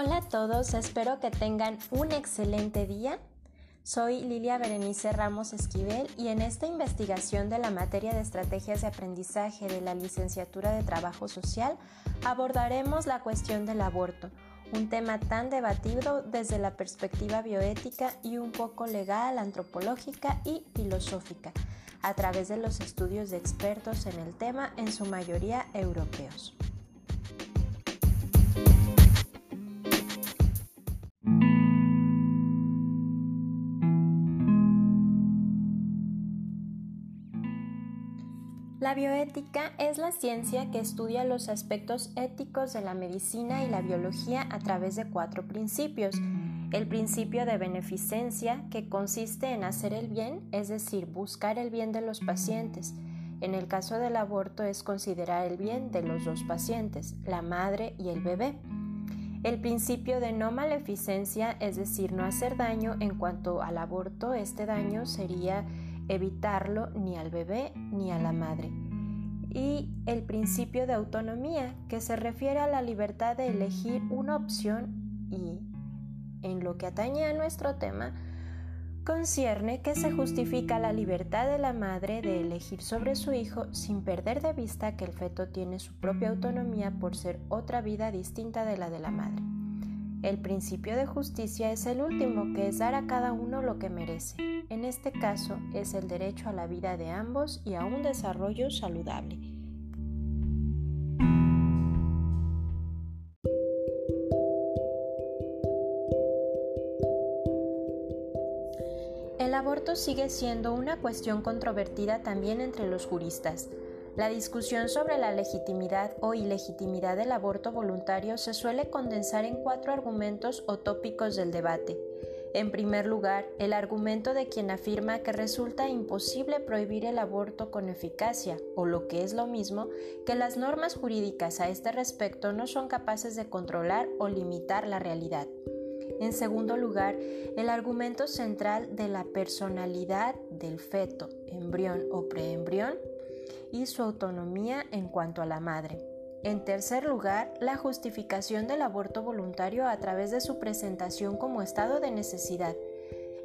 Hola a todos, espero que tengan un excelente día. Soy Lilia Berenice Ramos Esquivel y en esta investigación de la materia de estrategias de aprendizaje de la licenciatura de Trabajo Social abordaremos la cuestión del aborto, un tema tan debatido desde la perspectiva bioética y un poco legal, antropológica y filosófica, a través de los estudios de expertos en el tema, en su mayoría europeos. Bioética es la ciencia que estudia los aspectos éticos de la medicina y la biología a través de cuatro principios. El principio de beneficencia, que consiste en hacer el bien, es decir, buscar el bien de los pacientes. En el caso del aborto es considerar el bien de los dos pacientes, la madre y el bebé. El principio de no maleficencia, es decir, no hacer daño en cuanto al aborto, este daño sería evitarlo ni al bebé ni a la madre. Y el principio de autonomía, que se refiere a la libertad de elegir una opción y, en lo que atañe a nuestro tema, concierne que se justifica la libertad de la madre de elegir sobre su hijo sin perder de vista que el feto tiene su propia autonomía por ser otra vida distinta de la de la madre. El principio de justicia es el último, que es dar a cada uno lo que merece. En este caso es el derecho a la vida de ambos y a un desarrollo saludable. El aborto sigue siendo una cuestión controvertida también entre los juristas. La discusión sobre la legitimidad o ilegitimidad del aborto voluntario se suele condensar en cuatro argumentos o tópicos del debate. En primer lugar, el argumento de quien afirma que resulta imposible prohibir el aborto con eficacia, o lo que es lo mismo, que las normas jurídicas a este respecto no son capaces de controlar o limitar la realidad. En segundo lugar, el argumento central de la personalidad del feto, embrión o preembrión, y su autonomía en cuanto a la madre. En tercer lugar, la justificación del aborto voluntario a través de su presentación como estado de necesidad.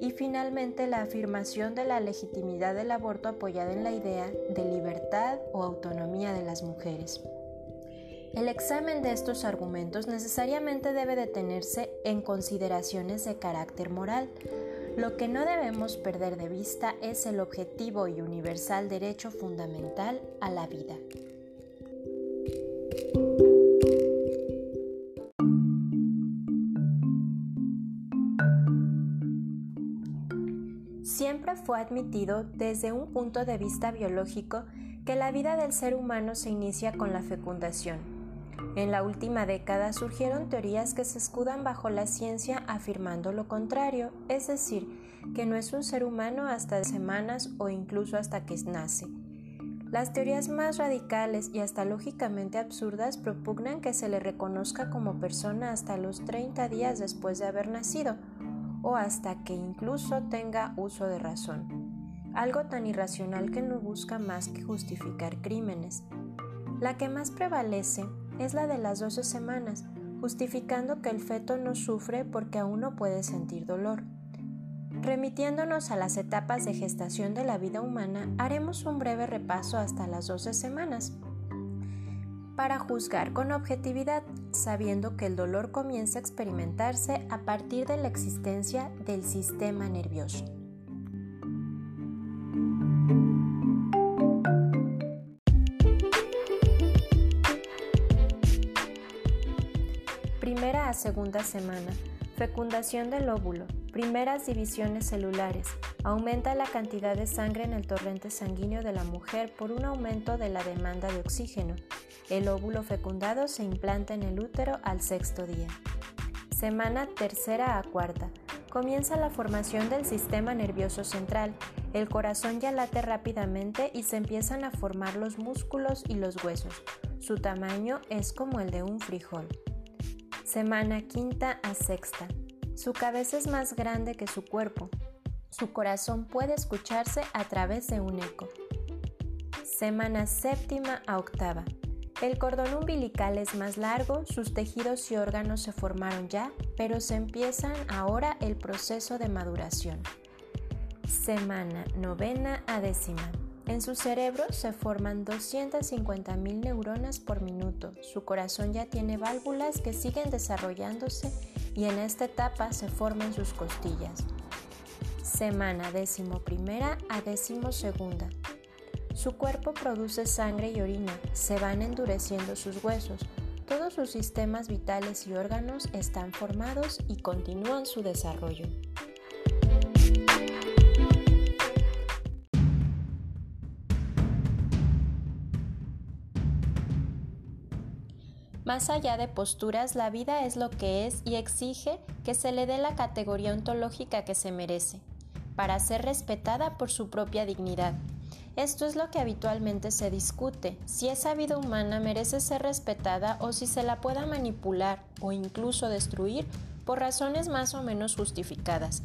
Y finalmente, la afirmación de la legitimidad del aborto apoyada en la idea de libertad o autonomía de las mujeres. El examen de estos argumentos necesariamente debe detenerse en consideraciones de carácter moral, lo que no debemos perder de vista es el objetivo y universal derecho fundamental a la vida. Siempre fue admitido desde un punto de vista biológico que la vida del ser humano se inicia con la fecundación en la última década surgieron teorías que se escudan bajo la ciencia afirmando lo contrario, es decir, que no es un ser humano hasta semanas o incluso hasta que nace. Las teorías más radicales y hasta lógicamente absurdas propugnan que se le reconozca como persona hasta los 30 días después de haber nacido, o hasta que incluso tenga uso de razón. Algo tan irracional que no busca más que justificar crímenes. La que más prevalece es la de las 12 semanas, justificando que el feto no sufre porque aún no puede sentir dolor. Remitiéndonos a las etapas de gestación de la vida humana, haremos un breve repaso hasta las 12 semanas para juzgar con objetividad, sabiendo que el dolor comienza a experimentarse a partir de la existencia del sistema nervioso. Segunda semana. Fecundación del óvulo. Primeras divisiones celulares. Aumenta la cantidad de sangre en el torrente sanguíneo de la mujer por un aumento de la demanda de oxígeno. El óvulo fecundado se implanta en el útero al sexto día. Semana tercera a cuarta. Comienza la formación del sistema nervioso central. El corazón ya late rápidamente y se empiezan a formar los músculos y los huesos. Su tamaño es como el de un frijol. Semana quinta a sexta. Su cabeza es más grande que su cuerpo. Su corazón puede escucharse a través de un eco. Semana séptima a octava. El cordón umbilical es más largo, sus tejidos y órganos se formaron ya, pero se empiezan ahora el proceso de maduración. Semana novena a décima. En su cerebro se forman 250.000 neuronas por minuto. Su corazón ya tiene válvulas que siguen desarrollándose y en esta etapa se forman sus costillas. Semana décimo primera a décimo segunda. Su cuerpo produce sangre y orina, se van endureciendo sus huesos, todos sus sistemas vitales y órganos están formados y continúan su desarrollo. Más allá de posturas, la vida es lo que es y exige que se le dé la categoría ontológica que se merece, para ser respetada por su propia dignidad. Esto es lo que habitualmente se discute, si esa vida humana merece ser respetada o si se la pueda manipular o incluso destruir por razones más o menos justificadas.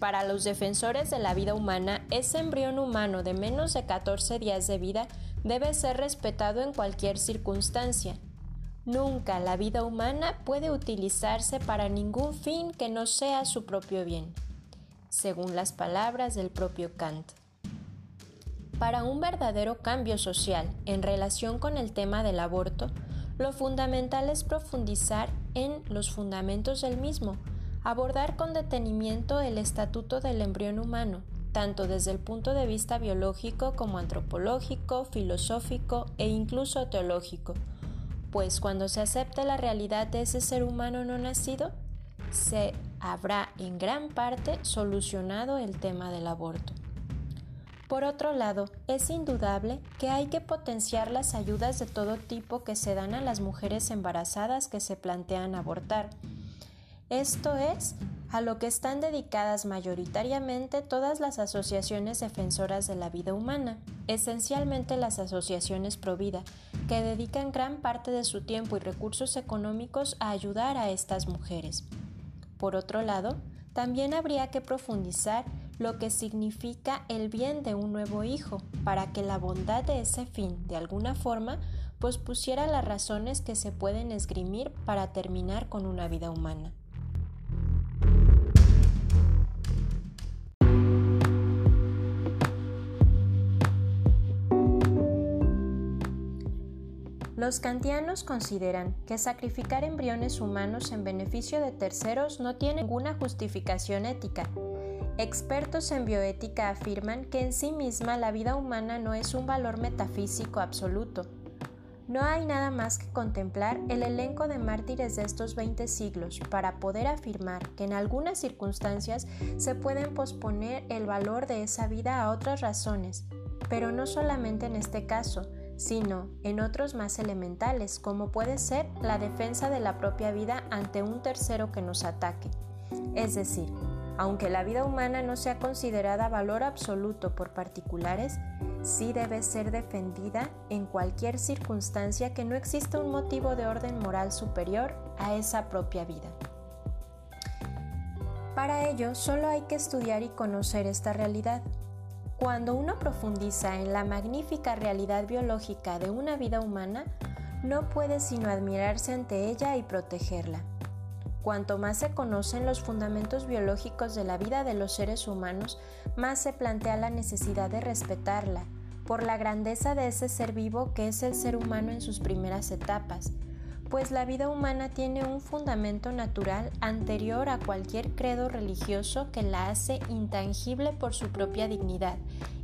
Para los defensores de la vida humana, ese embrión humano de menos de 14 días de vida debe ser respetado en cualquier circunstancia, Nunca la vida humana puede utilizarse para ningún fin que no sea su propio bien, según las palabras del propio Kant. Para un verdadero cambio social en relación con el tema del aborto, lo fundamental es profundizar en los fundamentos del mismo, abordar con detenimiento el estatuto del embrión humano, tanto desde el punto de vista biológico como antropológico, filosófico e incluso teológico, pues cuando se acepte la realidad de ese ser humano no nacido, se habrá en gran parte solucionado el tema del aborto. Por otro lado, es indudable que hay que potenciar las ayudas de todo tipo que se dan a las mujeres embarazadas que se plantean abortar. Esto es a lo que están dedicadas mayoritariamente todas las asociaciones defensoras de la vida humana, esencialmente las asociaciones Provida, que dedican gran parte de su tiempo y recursos económicos a ayudar a estas mujeres. Por otro lado, también habría que profundizar lo que significa el bien de un nuevo hijo, para que la bondad de ese fin, de alguna forma, pospusiera las razones que se pueden esgrimir para terminar con una vida humana. Los kantianos consideran que sacrificar embriones humanos en beneficio de terceros no tiene ninguna justificación ética. Expertos en bioética afirman que en sí misma la vida humana no es un valor metafísico absoluto. No hay nada más que contemplar el elenco de mártires de estos 20 siglos para poder afirmar que en algunas circunstancias se pueden posponer el valor de esa vida a otras razones, pero no solamente en este caso, sino en otros más elementales, como puede ser la defensa de la propia vida ante un tercero que nos ataque. Es decir, aunque la vida humana no sea considerada valor absoluto por particulares, sí debe ser defendida en cualquier circunstancia que no exista un motivo de orden moral superior a esa propia vida. Para ello, solo hay que estudiar y conocer esta realidad, cuando uno profundiza en la magnífica realidad biológica de una vida humana, no puede sino admirarse ante ella y protegerla. Cuanto más se conocen los fundamentos biológicos de la vida de los seres humanos, más se plantea la necesidad de respetarla, por la grandeza de ese ser vivo que es el ser humano en sus primeras etapas, pues la vida humana tiene un fundamento natural anterior a cualquier credo religioso que la hace intangible por su propia dignidad,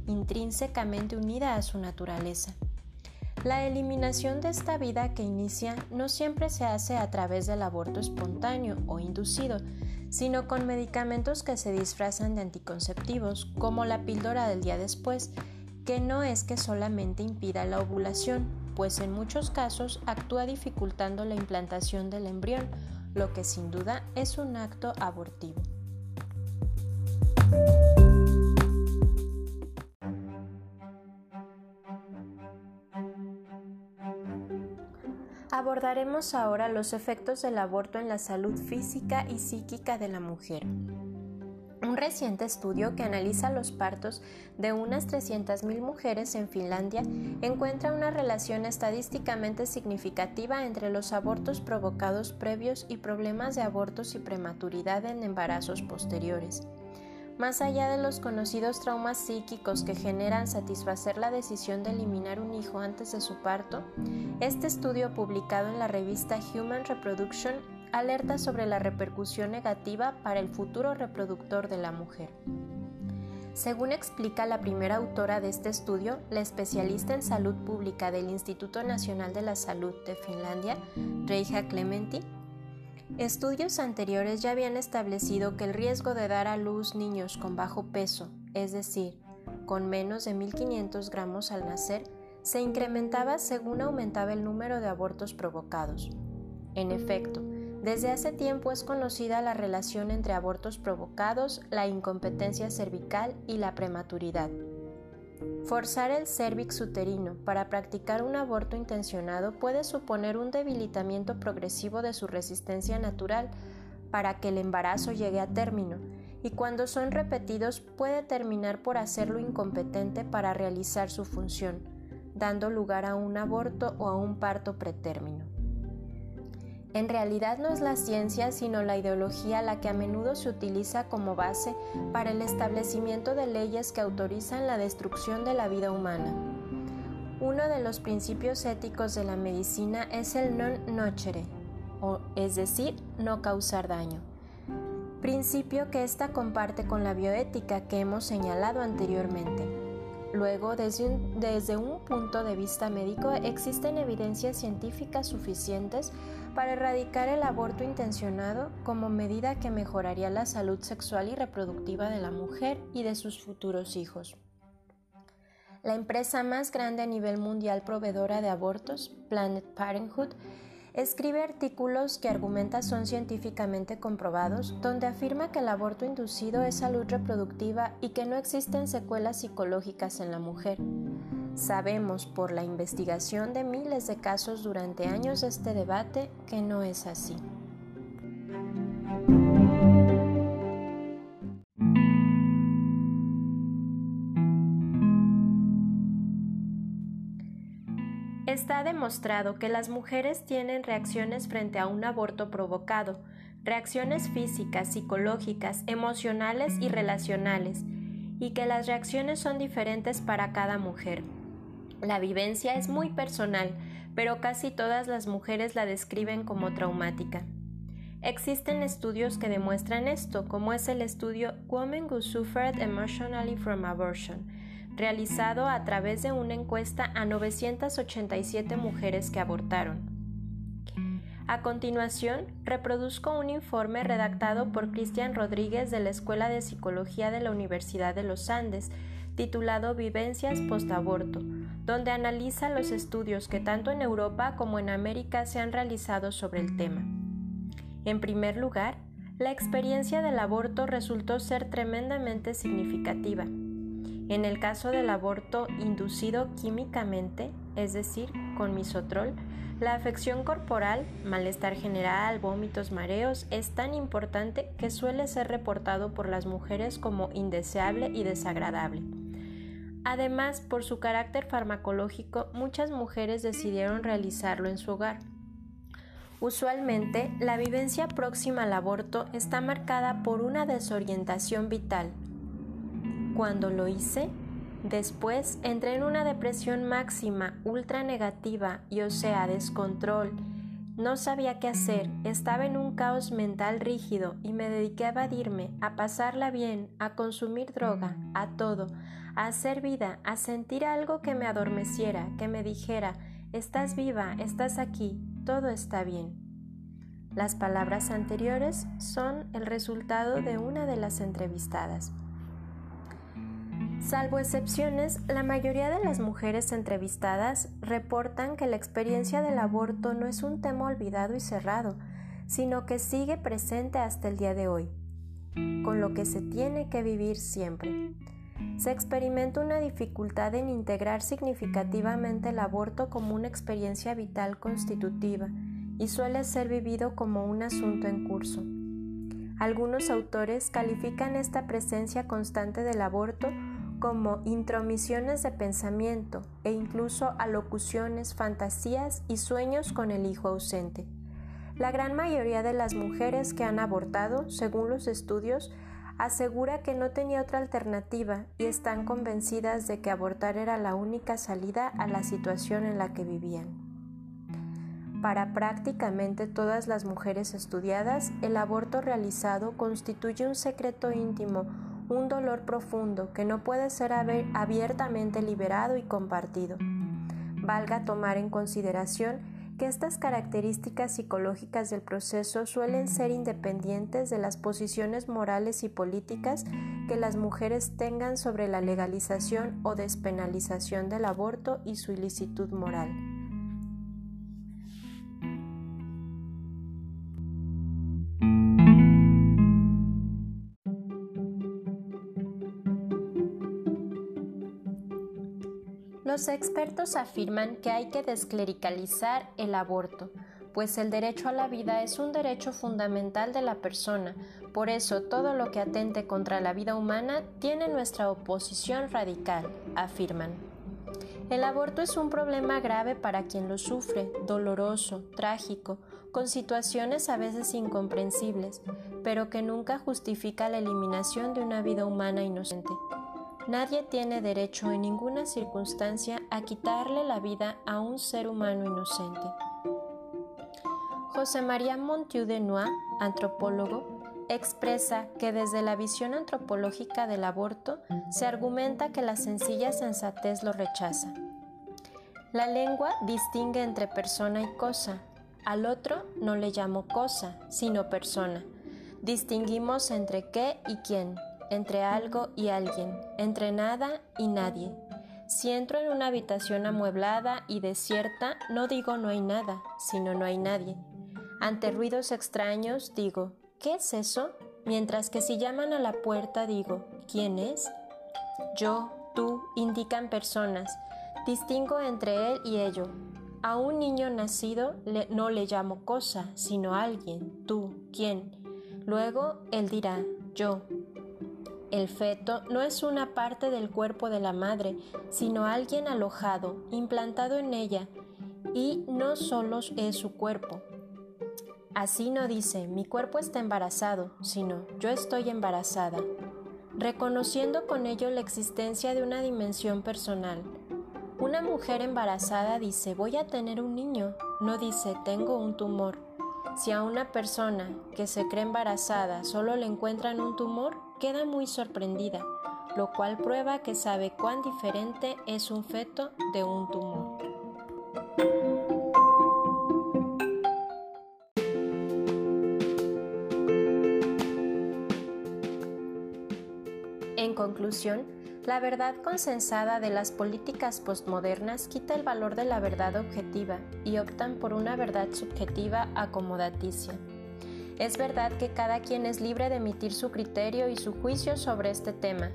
intrínsecamente unida a su naturaleza. La eliminación de esta vida que inicia no siempre se hace a través del aborto espontáneo o inducido, sino con medicamentos que se disfrazan de anticonceptivos, como la píldora del día después, que no es que solamente impida la ovulación, pues en muchos casos actúa dificultando la implantación del embrión, lo que sin duda es un acto abortivo. Abordaremos ahora los efectos del aborto en la salud física y psíquica de la mujer. Un reciente estudio que analiza los partos de unas 300.000 mujeres en Finlandia encuentra una relación estadísticamente significativa entre los abortos provocados previos y problemas de abortos y prematuridad en embarazos posteriores. Más allá de los conocidos traumas psíquicos que generan satisfacer la decisión de eliminar un hijo antes de su parto, este estudio publicado en la revista Human Reproduction alerta sobre la repercusión negativa para el futuro reproductor de la mujer. Según explica la primera autora de este estudio, la especialista en salud pública del Instituto Nacional de la Salud de Finlandia, Reija Clementi, estudios anteriores ya habían establecido que el riesgo de dar a luz niños con bajo peso, es decir, con menos de 1.500 gramos al nacer, se incrementaba según aumentaba el número de abortos provocados. En efecto, desde hace tiempo es conocida la relación entre abortos provocados, la incompetencia cervical y la prematuridad. Forzar el cervix uterino para practicar un aborto intencionado puede suponer un debilitamiento progresivo de su resistencia natural para que el embarazo llegue a término, y cuando son repetidos puede terminar por hacerlo incompetente para realizar su función, dando lugar a un aborto o a un parto pretérmino. En realidad no es la ciencia, sino la ideología la que a menudo se utiliza como base para el establecimiento de leyes que autorizan la destrucción de la vida humana. Uno de los principios éticos de la medicina es el non nocere, o es decir, no causar daño. Principio que ésta comparte con la bioética que hemos señalado anteriormente. Luego, desde un, punto de vista médico, existen evidencias científicas suficientes para erradicar el aborto intencionado como medida que mejoraría la salud sexual y reproductiva de la mujer y de sus futuros hijos. La empresa más grande a nivel mundial proveedora de abortos, Planet Parenthood, escribe artículos que argumenta son científicamente comprobados, donde afirma que el aborto inducido es salud reproductiva y que no existen secuelas psicológicas en la mujer. Sabemos por la investigación de miles de casos durante años de este debate que no es así. Está demostrado que las mujeres tienen reacciones frente a un aborto provocado, reacciones físicas, psicológicas, emocionales y relacionales, y que las reacciones son diferentes para cada mujer. La vivencia es muy personal, pero casi todas las mujeres la describen como traumática. Existen estudios que demuestran esto, como es el estudio Women Who Suffered Emotionally from Abortion, realizado a través de una encuesta a 987 mujeres que abortaron. A continuación, reproduzco un informe redactado por Cristian Rodríguez de la Escuela de Psicología de la Universidad de los Andes, titulado Vivencias post-aborto, donde analiza los estudios que tanto en Europa como en América se han realizado sobre el tema. En primer lugar, la experiencia del aborto resultó ser tremendamente significativa. En el caso del aborto inducido químicamente, es decir, con misotrol, la afección corporal, malestar general, vómitos, mareos, es tan importante que suele ser reportado por las mujeres como indeseable y desagradable. Además, por su carácter farmacológico, muchas mujeres decidieron realizarlo en su hogar. Usualmente, la vivencia próxima al aborto está marcada por una desorientación vital. Cuando lo hice, después entré en una depresión máxima, ultra negativa y o sea, descontrol. No sabía qué hacer, estaba en un caos mental rígido y me dediqué a evadirme, a pasarla bien, a consumir droga, a todo, a hacer vida, a sentir algo que me adormeciera, que me dijera, estás viva, estás aquí, todo está bien. Las palabras anteriores son el resultado de una de las entrevistadas. Salvo excepciones, la mayoría de las mujeres entrevistadas reportan que la experiencia del aborto no es un tema olvidado y cerrado, sino que sigue presente hasta el día de hoy, con lo que se tiene que vivir siempre se experimenta una dificultad en integrar significativamente el aborto como una experiencia vital constitutiva y suele ser vivido como un asunto en curso. Algunos autores califican esta presencia constante del aborto como intromisiones de pensamiento e incluso alocuciones, fantasías y sueños con el hijo ausente. La gran mayoría de las mujeres que han abortado, según los estudios, asegura que no tenía otra alternativa y están convencidas de que abortar era la única salida a la situación en la que vivían. Para prácticamente todas las mujeres estudiadas, el aborto realizado constituye un secreto íntimo un dolor profundo que no puede ser abiertamente liberado y compartido. Valga tomar en consideración que estas características psicológicas del proceso suelen ser independientes de las posiciones morales y políticas que las mujeres tengan sobre la legalización o despenalización del aborto y su ilicitud moral. Los expertos afirman que hay que desclericalizar el aborto, pues el derecho a la vida es un derecho fundamental de la persona, por eso todo lo que atente contra la vida humana tiene nuestra oposición radical, afirman. El aborto es un problema grave para quien lo sufre, doloroso, trágico, con situaciones a veces incomprensibles, pero que nunca justifica la eliminación de una vida humana inocente. Nadie tiene derecho en ninguna circunstancia a quitarle la vida a un ser humano inocente. José María Montieu de Noix, antropólogo, expresa que desde la visión antropológica del aborto se argumenta que la sencilla sensatez lo rechaza. La lengua distingue entre persona y cosa. Al otro no le llamo cosa, sino persona. Distinguimos entre qué y quién, entre algo y alguien, entre nada y nadie. Si entro en una habitación amueblada y desierta, no digo no hay nada, sino no hay nadie. Ante ruidos extraños digo, ¿qué es eso? Mientras que si llaman a la puerta digo, ¿quién es? Yo, tú, indican personas. Distingo entre él y ello. A un niño nacido no le llamo cosa, sino alguien, tú, quién. Luego él dirá, yo, el feto no es una parte del cuerpo de la madre, sino alguien alojado, implantado en ella, y no solo es su cuerpo. Así no dice, mi cuerpo está embarazado, sino, yo estoy embarazada, reconociendo con ello la existencia de una dimensión personal. Una mujer embarazada dice, voy a tener un niño, no dice, tengo un tumor. Si a una persona que se cree embarazada solo le encuentran un tumor, queda muy sorprendida, lo cual prueba que sabe cuán diferente es un feto de un tumor. En conclusión, la verdad consensada de las políticas postmodernas quita el valor de la verdad objetiva y optan por una verdad subjetiva acomodaticia. Es verdad que cada quien es libre de emitir su criterio y su juicio sobre este tema.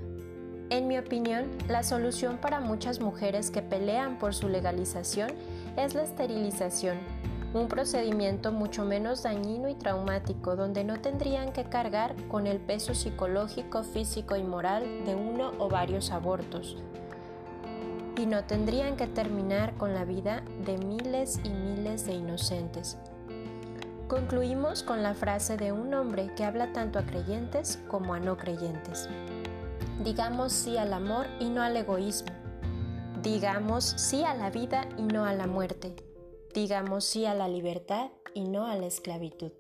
En mi opinión, la solución para muchas mujeres que pelean por su legalización es la esterilización, un procedimiento mucho menos dañino y traumático donde no tendrían que cargar con el peso psicológico, físico y moral de uno o varios abortos y no tendrían que terminar con la vida de miles y miles de inocentes. Concluimos con la frase de un hombre que habla tanto a creyentes como a no creyentes. Digamos sí al amor y no al egoísmo. Digamos sí a la vida y no a la muerte digamos sí a la libertad y no a la esclavitud.